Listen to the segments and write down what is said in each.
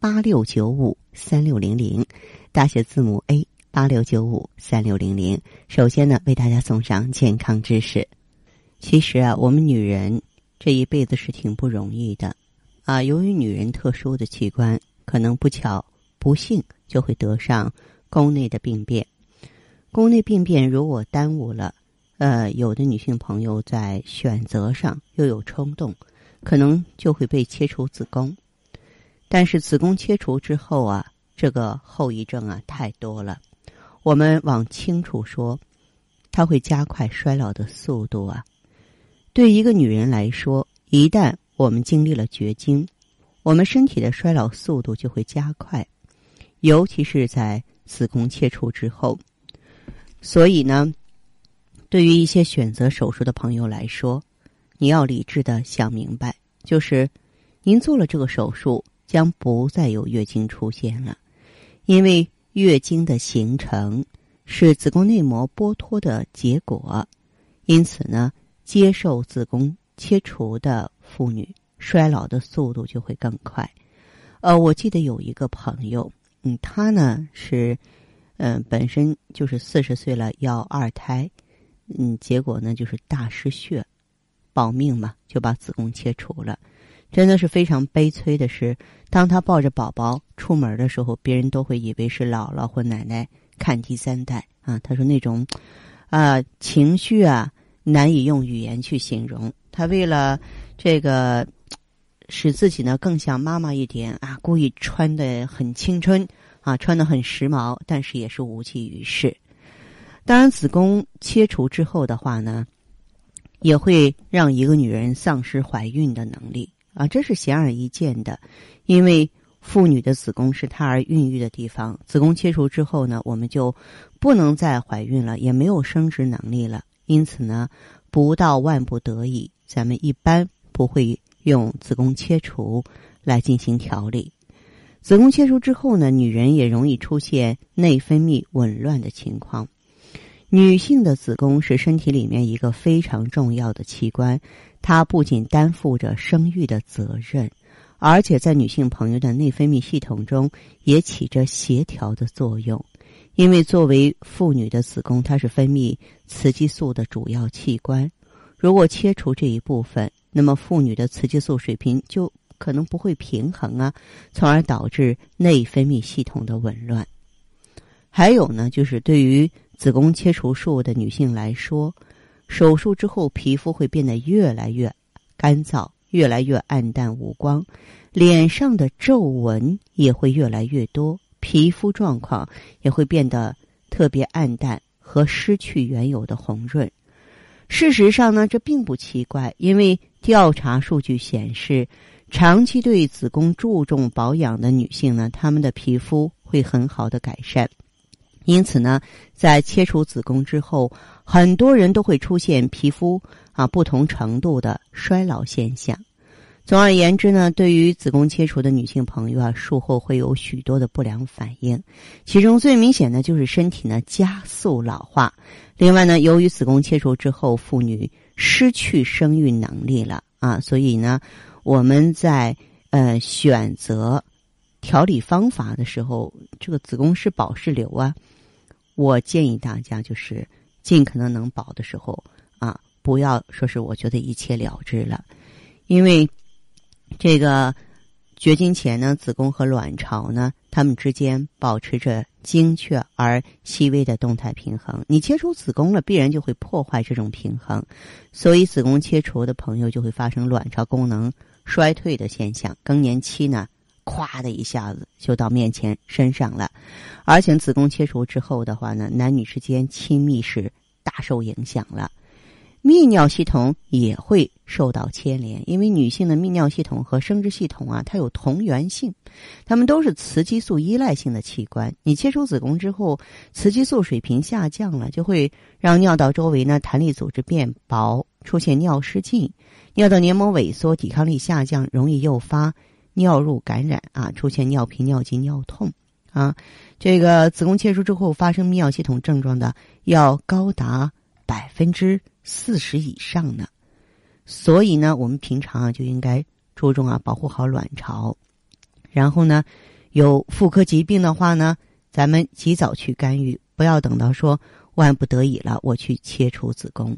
八六九五三六零零，大写字母 A 八六九五三六零零。首先呢，为大家送上健康知识。其实啊，我们女人这一辈子是挺不容易的啊。由于女人特殊的器官，可能不巧不幸就会得上宫内的病变。宫内病变如果耽误了。呃，有的女性朋友在选择上又有冲动，可能就会被切除子宫。但是子宫切除之后啊，这个后遗症啊太多了。我们往清楚说，它会加快衰老的速度啊。对一个女人来说，一旦我们经历了绝经，我们身体的衰老速度就会加快，尤其是在子宫切除之后。所以呢。对于一些选择手术的朋友来说，你要理智的想明白，就是您做了这个手术，将不再有月经出现了，因为月经的形成是子宫内膜剥脱的结果，因此呢，接受子宫切除的妇女衰老的速度就会更快。呃，我记得有一个朋友，嗯，他呢是，嗯，本身就是四十岁了要二胎。嗯，结果呢就是大失血，保命嘛，就把子宫切除了。真的是非常悲催的是，当他抱着宝宝出门的时候，别人都会以为是姥姥或奶奶看第三代啊。他说那种啊情绪啊难以用语言去形容。他为了这个使自己呢更像妈妈一点啊，故意穿的很青春啊，穿的很时髦，但是也是无济于事。当然，子宫切除之后的话呢，也会让一个女人丧失怀孕的能力啊，这是显而易见的。因为妇女的子宫是胎儿孕育的地方，子宫切除之后呢，我们就不能再怀孕了，也没有生殖能力了。因此呢，不到万不得已，咱们一般不会用子宫切除来进行调理。子宫切除之后呢，女人也容易出现内分泌紊乱的情况。女性的子宫是身体里面一个非常重要的器官，它不仅担负着生育的责任，而且在女性朋友的内分泌系统中也起着协调的作用。因为作为妇女的子宫，它是分泌雌激素的主要器官。如果切除这一部分，那么妇女的雌激素水平就可能不会平衡啊，从而导致内分泌系统的紊乱。还有呢，就是对于。子宫切除术的女性来说，手术之后皮肤会变得越来越干燥，越来越暗淡无光，脸上的皱纹也会越来越多，皮肤状况也会变得特别暗淡和失去原有的红润。事实上呢，这并不奇怪，因为调查数据显示，长期对子宫注重保养的女性呢，她们的皮肤会很好的改善。因此呢，在切除子宫之后，很多人都会出现皮肤啊不同程度的衰老现象。总而言之呢，对于子宫切除的女性朋友啊，术后会有许多的不良反应，其中最明显的就是身体呢加速老化。另外呢，由于子宫切除之后，妇女失去生育能力了啊，所以呢，我们在呃选择调理方法的时候，这个子宫是保是留啊。我建议大家就是尽可能能保的时候啊，不要说是我觉得一切了之了，因为这个绝经前呢，子宫和卵巢呢，它们之间保持着精确而细微的动态平衡。你切除子宫了，必然就会破坏这种平衡，所以子宫切除的朋友就会发生卵巢功能衰退的现象。更年期呢？咵的一下子就到面前身上了，而且子宫切除之后的话呢，男女之间亲密是大受影响了。泌尿系统也会受到牵连，因为女性的泌尿系统和生殖系统啊，它有同源性，它们都是雌激素依赖性的器官。你切除子宫之后，雌激素水平下降了，就会让尿道周围呢弹力组织变薄，出现尿失禁，尿道黏膜萎缩，抵抗力下降，容易诱发尿路感染啊，出现尿频、尿急、尿痛啊。这个子宫切除之后发生泌尿系统症状的，要高达百分之。四十以上呢，所以呢，我们平常啊就应该注重啊保护好卵巢，然后呢，有妇科疾病的话呢，咱们及早去干预，不要等到说万不得已了，我去切除子宫。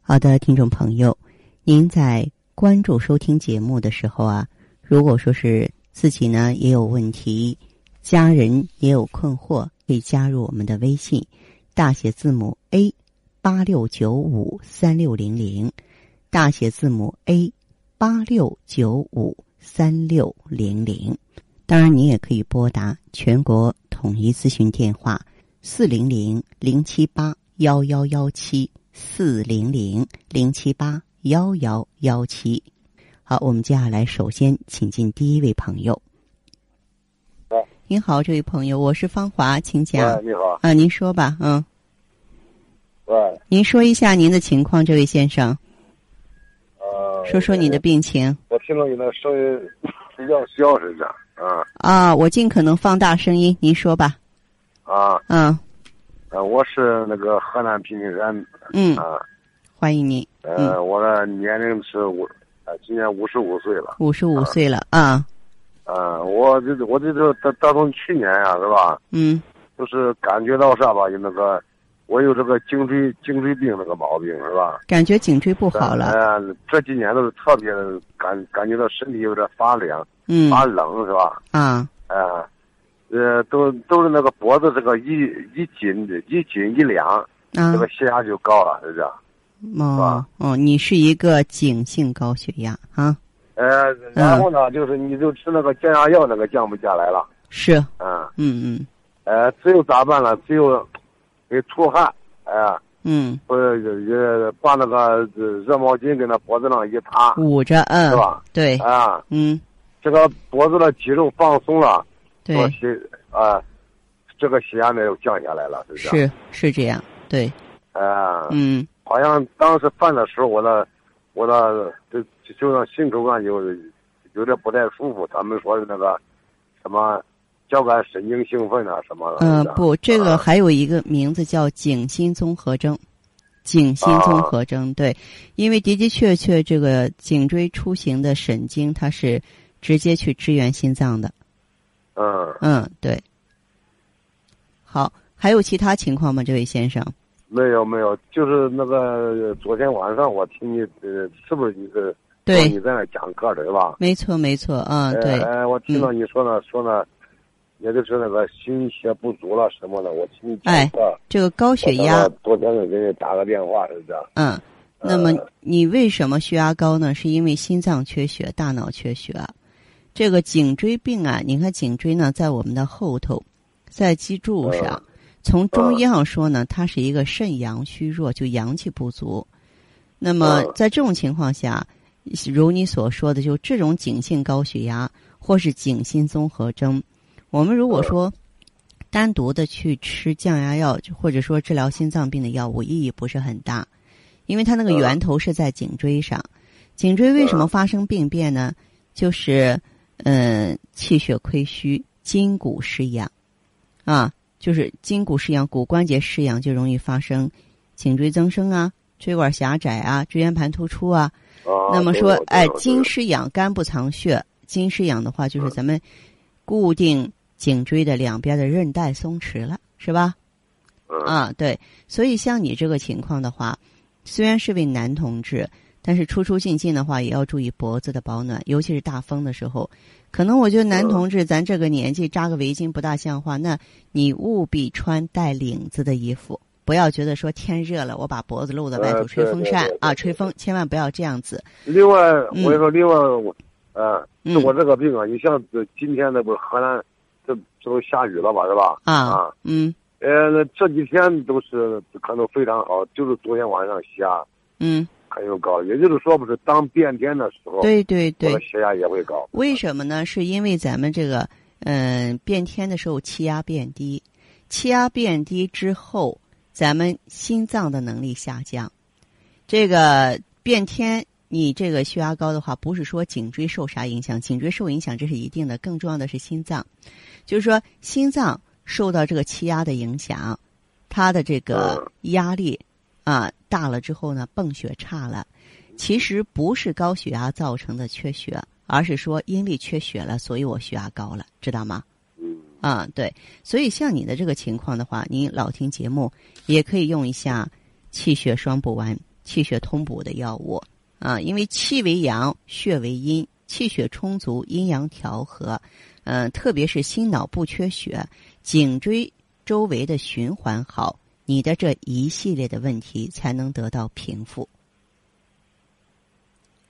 好的，听众朋友，您在关注收听节目的时候啊，如果说是自己呢也有问题，家人也有困惑，可以加入我们的微信，大写字母 A。八六九五三六零零，大写字母 A，八六九五三六零零。当然，你也可以拨打全国统一咨询电话四零零零七八幺幺幺七四零零零七八幺幺幺七。好，我们接下来首先请进第一位朋友。您好，这位朋友，我是芳华，请讲。你好。啊，您说吧，嗯。喂，您说一下您的情况，这位先生。呃，说说你的病情。我听到你的声音比较小，是这样啊。啊，我尽可能放大声音，您说吧。啊。嗯。呃，我是那个河南平顶山。嗯。啊。欢迎您。呃，我的年龄是五，呃，今年五十五岁了。五十五岁了啊。啊，我这我这这打打从去年呀，是吧？嗯。就是感觉到啥吧，有那个。我有这个颈椎颈椎病那个毛病是吧？感觉颈椎不好了。哎，这几年都是特别感感觉到身体有点发凉，嗯，发冷是吧？啊，哎，呃，都都是那个脖子这个一一紧一紧一凉，啊，这个血压就高了，是这样。哦哦，你是一个颈性高血压啊？呃，然后呢，就是你就吃那个降压药，那个降不下来了。是。嗯嗯嗯。呃，只有咋办了？只有。给出汗，哎呀，嗯，不是也把那个热毛巾给那脖子上一擦，捂着，嗯，是吧？对，啊，嗯，这个脖子的肌肉放松了，对，血啊，这个血压呢又降下来了，是不是。是是这样，对，啊，嗯，好像当时犯的时候，我的我的就就让心口上有有点不太舒服，他们说的那个什么。交感神经兴奋啊，什么的？嗯，不，这个还有一个名字叫颈心综合征，颈心综合征，对，因为的的确确，这个颈椎出行的神经它是直接去支援心脏的。嗯嗯，对。好，还有其他情况吗，这位先生？没有没有，就是那个昨天晚上我听你呃，是不是你是？对，你在那讲课的是吧？没错没错，嗯，对。哎，我听到你说呢，说呢。也就是那个心血不足了什么的，我听你哎，这个高血压，昨天给你打个电话是这样。嗯，那么你为什么血压高呢？是因为心脏缺血、大脑缺血。这个颈椎病啊，你看颈椎呢，在我们的后头，在脊柱上。从中医上说呢，它是一个肾阳虚弱，就阳气不足。那么在这种情况下，如你所说的，就这种颈性高血压或是颈心综合征。我们如果说单独的去吃降压药，或者说治疗心脏病的药物，意义不是很大，因为它那个源头是在颈椎上。颈椎为什么发生病变呢？就是嗯，气血亏虚，筋骨失养啊，就是筋骨失养，骨关节失养，就容易发生颈椎增生啊，椎管狭窄啊，椎间盘突出啊。那么说，哎，筋失养，肝不藏血，筋失养的话，就是咱们固定。颈椎的两边的韧带松弛了，是吧？啊，对，所以像你这个情况的话，虽然是位男同志，但是出出进进的话也要注意脖子的保暖，尤其是大风的时候。可能我觉得男同志咱这个年纪扎个围巾不大像话，那你务必穿带领子的衣服，不要觉得说天热了我把脖子露在外头吹风扇啊，吹风千万不要这样子。另外，我跟你说另外我，呃，我这个病啊，你像今天那不是河南。这这都下雨了吧，是吧？啊，嗯，呃，这几天都是可能非常好，就是昨天晚上下，嗯，很有高，也就是说不是当变天的时候，对对对血压也会高。为什么呢？是因为咱们这个嗯、变天的时候气压变低，气压变低之后，咱们心脏的能力下降。这个变天，你这个血压高的话，不是说颈椎受啥影响，颈椎受影响这是一定的，更重要的是心脏，就是说心脏受到这个气压的影响，它的这个压力啊大了之后呢，泵血差了。其实不是高血压造成的缺血，而是说因为缺血了，所以我血压高了，知道吗？嗯，啊，对，所以像你的这个情况的话，您老听节目，也可以用一下气血双补丸、气血通补的药物啊，因为气为阳，血为阴，气血充足，阴阳调和，嗯、特别是心脑不缺血，颈椎周围的循环好，你的这一系列的问题才能得到平复。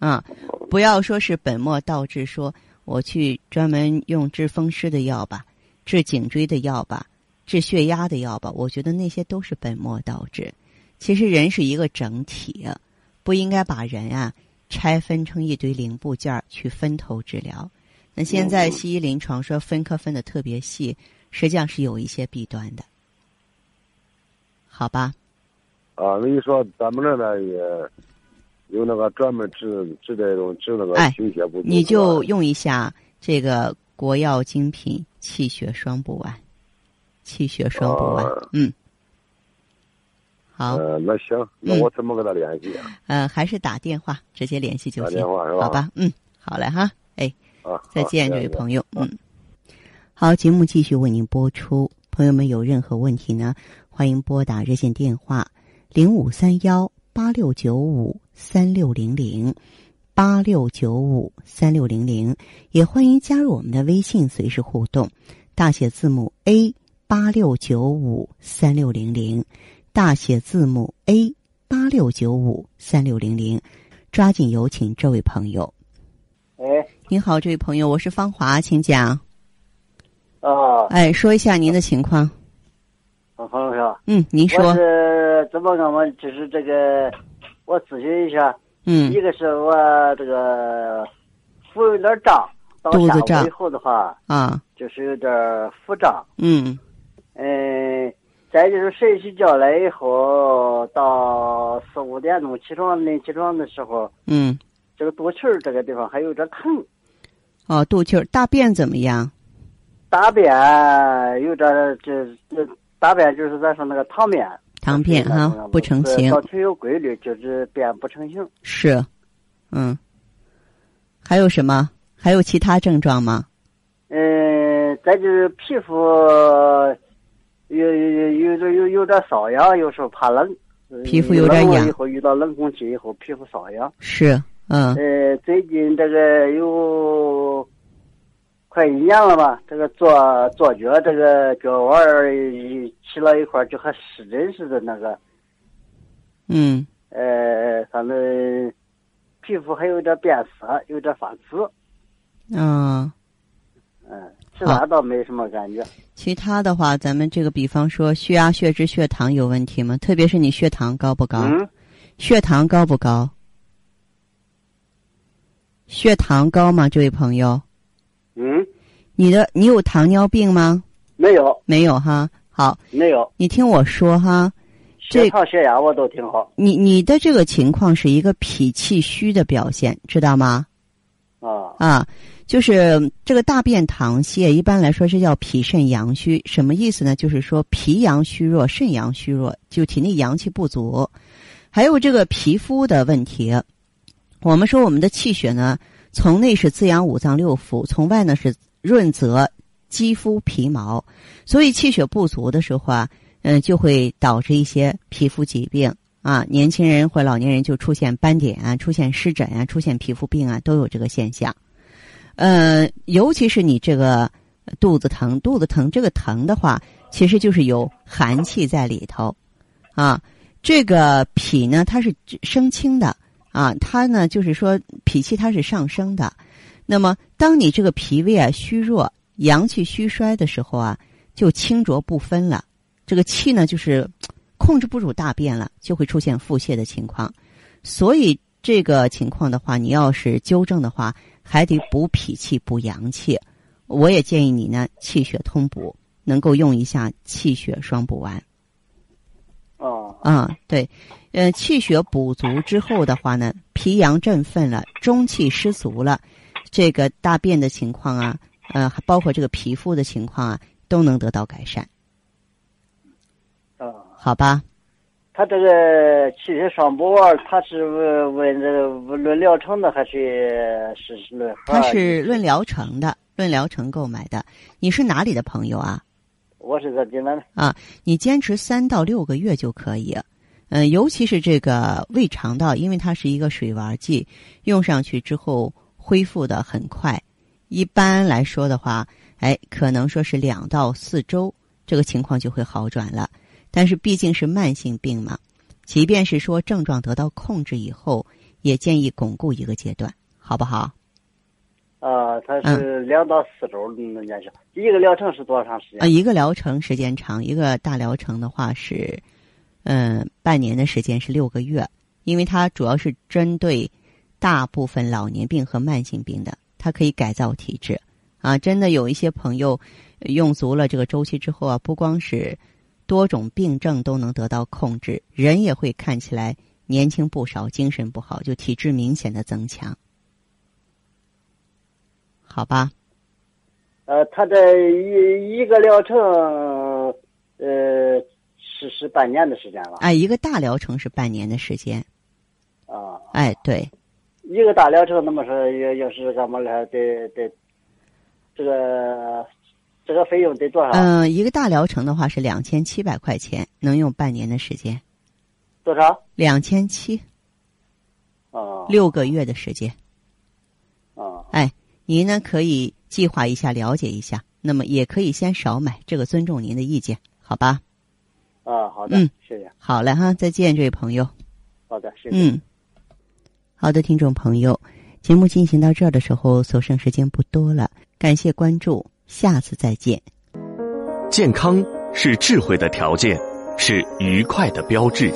啊，不要说是本末倒置，说我去专门用治风湿的药吧，治颈椎的药吧，治血压的药吧，我觉得那些都是本末倒置。其实人是一个整体，不应该把人啊拆分成一堆零部件儿去分头治疗。那现在西医临床说分科分的特别细，实际上是有一些弊端的，好吧？啊，那你说咱们这呢也有那个专门治治这种治那个哎心血不足，你就用一下这个国药精品气血双补丸，气血双补丸，哦嗯，好，呃，那行，那嗯我怎么跟他联系啊？呃，还是打电话直接联系就打行，电话是吧？好吧？嗯，好嘞哈，哎，啊，再见，这位朋友，嗯，好，节目继续为您播出。朋友们有任何问题呢，欢迎拨打热线电话零五三幺八六九五三六零零八六九五三六零零，也欢迎加入我们的微信，随时互动。大写字母 A 八六九五三六零零，大写字母 A 八六九五三六零零，抓紧有请这位朋友。哎，您好，这位朋友，我是芳华，请讲。啊，哎，说一下您的情况。黄老师，嗯，您我说。是怎么个嘛？就是这个，我咨询一下，嗯。一个是我这个腹有点胀，到下肚子胀。午以后的话，啊，就是有点腹胀，嗯。嗯，再就是睡起觉来以后，到四五点钟起床临起床的时候，嗯，这个肚脐儿这个地方还有点疼，哦，肚脐儿大便怎么样？大便有点这这大便就是咱说那个溏便。溏便哈，不成形倒挺有规律，就是便不成形。是，嗯。还有什么？还有其他症状吗？嗯，再就是皮肤有有有有有有点瘙痒，有时候怕冷。皮肤有点痒以后遇到冷空气以后，皮肤瘙痒。是，嗯呃，最近这个有快一年了吧，这个左左脚这个脚腕儿起了一块儿就和湿疹似的那个，嗯呃，反正皮肤还有点变色，有点发紫。嗯。嗯，其他倒没什么感觉。其他的话，咱们这个比方说血压、血脂、血糖有问题吗？特别是你血糖高不高？嗯，血糖高不高？血糖高吗，这位朋友？嗯，你的你有糖尿病吗？没有，没有哈。好，没有，你听我说哈，这血糖、血压我都挺好。你你的这个情况是一个脾气虚的表现，知道吗？啊，啊，就是这个大便溏泻，一般来说是叫脾肾阳虚，什么意思呢？就是说脾阳虚弱，肾阳虚弱，就体内阳气不足。还有这个皮肤的问题，我们说我们的气血呢，从内是滋养五脏六腑，从外呢是润泽肌肤皮毛，所以气血不足的时候啊，嗯、就会导致一些皮肤疾病啊，年轻人或老年人就出现斑点啊，出现湿疹啊，出现皮肤病啊，都有这个现象。呃，尤其是你这个肚子疼，肚子疼这个疼的话，其实就是有寒气在里头啊。这个脾呢，它是生清的啊，它呢就是说脾气它是上升的。那么，当你这个脾胃啊虚弱、阳气虚衰的时候啊，就清浊不分了，这个气呢就是控制不住大便了，就会出现腹泻的情况。所以这个情况的话，你要是纠正的话，还得补脾气、补阳气。我也建议你呢，气血通补，能够用一下气血双补丸。哦，啊，对，呃，气血补足之后的话呢，脾阳振奋了，中气失足了，这个大便的情况啊，呃，包括这个皮肤的情况啊，都能得到改善。啊，好吧。他这个气血双补丸，他是问问这个论疗程的还是是是论盒？它是论疗程的，论疗程购买的。你是哪里的朋友啊？我是在济南的。啊，你坚持三到六个月就可以。嗯，尤其是这个胃肠道，因为它是一个水丸剂，用上去之后恢复的很快。一般来说的话，哎，可能说是两到四周，这个情况就会好转了。但是毕竟是慢性病嘛，即便是说症状得到控制以后，也建议巩固一个阶段，好不好？啊，它是两到四周能见效。一个疗程是多长时间？啊，一个疗程时间长，一个大疗程的话是，嗯，半年的时间是六个月，因为它主要是针对大部分老年病和慢性病的，它可以改造体质。啊，真的有一些朋友用足了这个周期之后啊，不光是。多种病症都能得到控制，人也会看起来年轻不少，精神不好，就体质明显的增强，好吧？呃，他这一一个疗程，呃，是是半年的时间了。哎，一个大疗程是半年的时间。啊。哎，对。一个大疗程，那么说要要是干嘛了，得得，这个。这个费用得多少？嗯，一个大疗程的话是两千七百块钱，能用半年的时间。多少？两千七。哦。六个月的时间。哦。哎，您呢可以计划一下，了解一下。那么也可以先少买，这个尊重您的意见，好吧？啊，好的。嗯，谢谢。好嘞哈，再见，这位朋友。好的，谢谢。嗯。好的，听众朋友，节目进行到这儿的时候，所剩时间不多了，感谢关注。下次再见。健康是智慧的条件，是愉快的标志。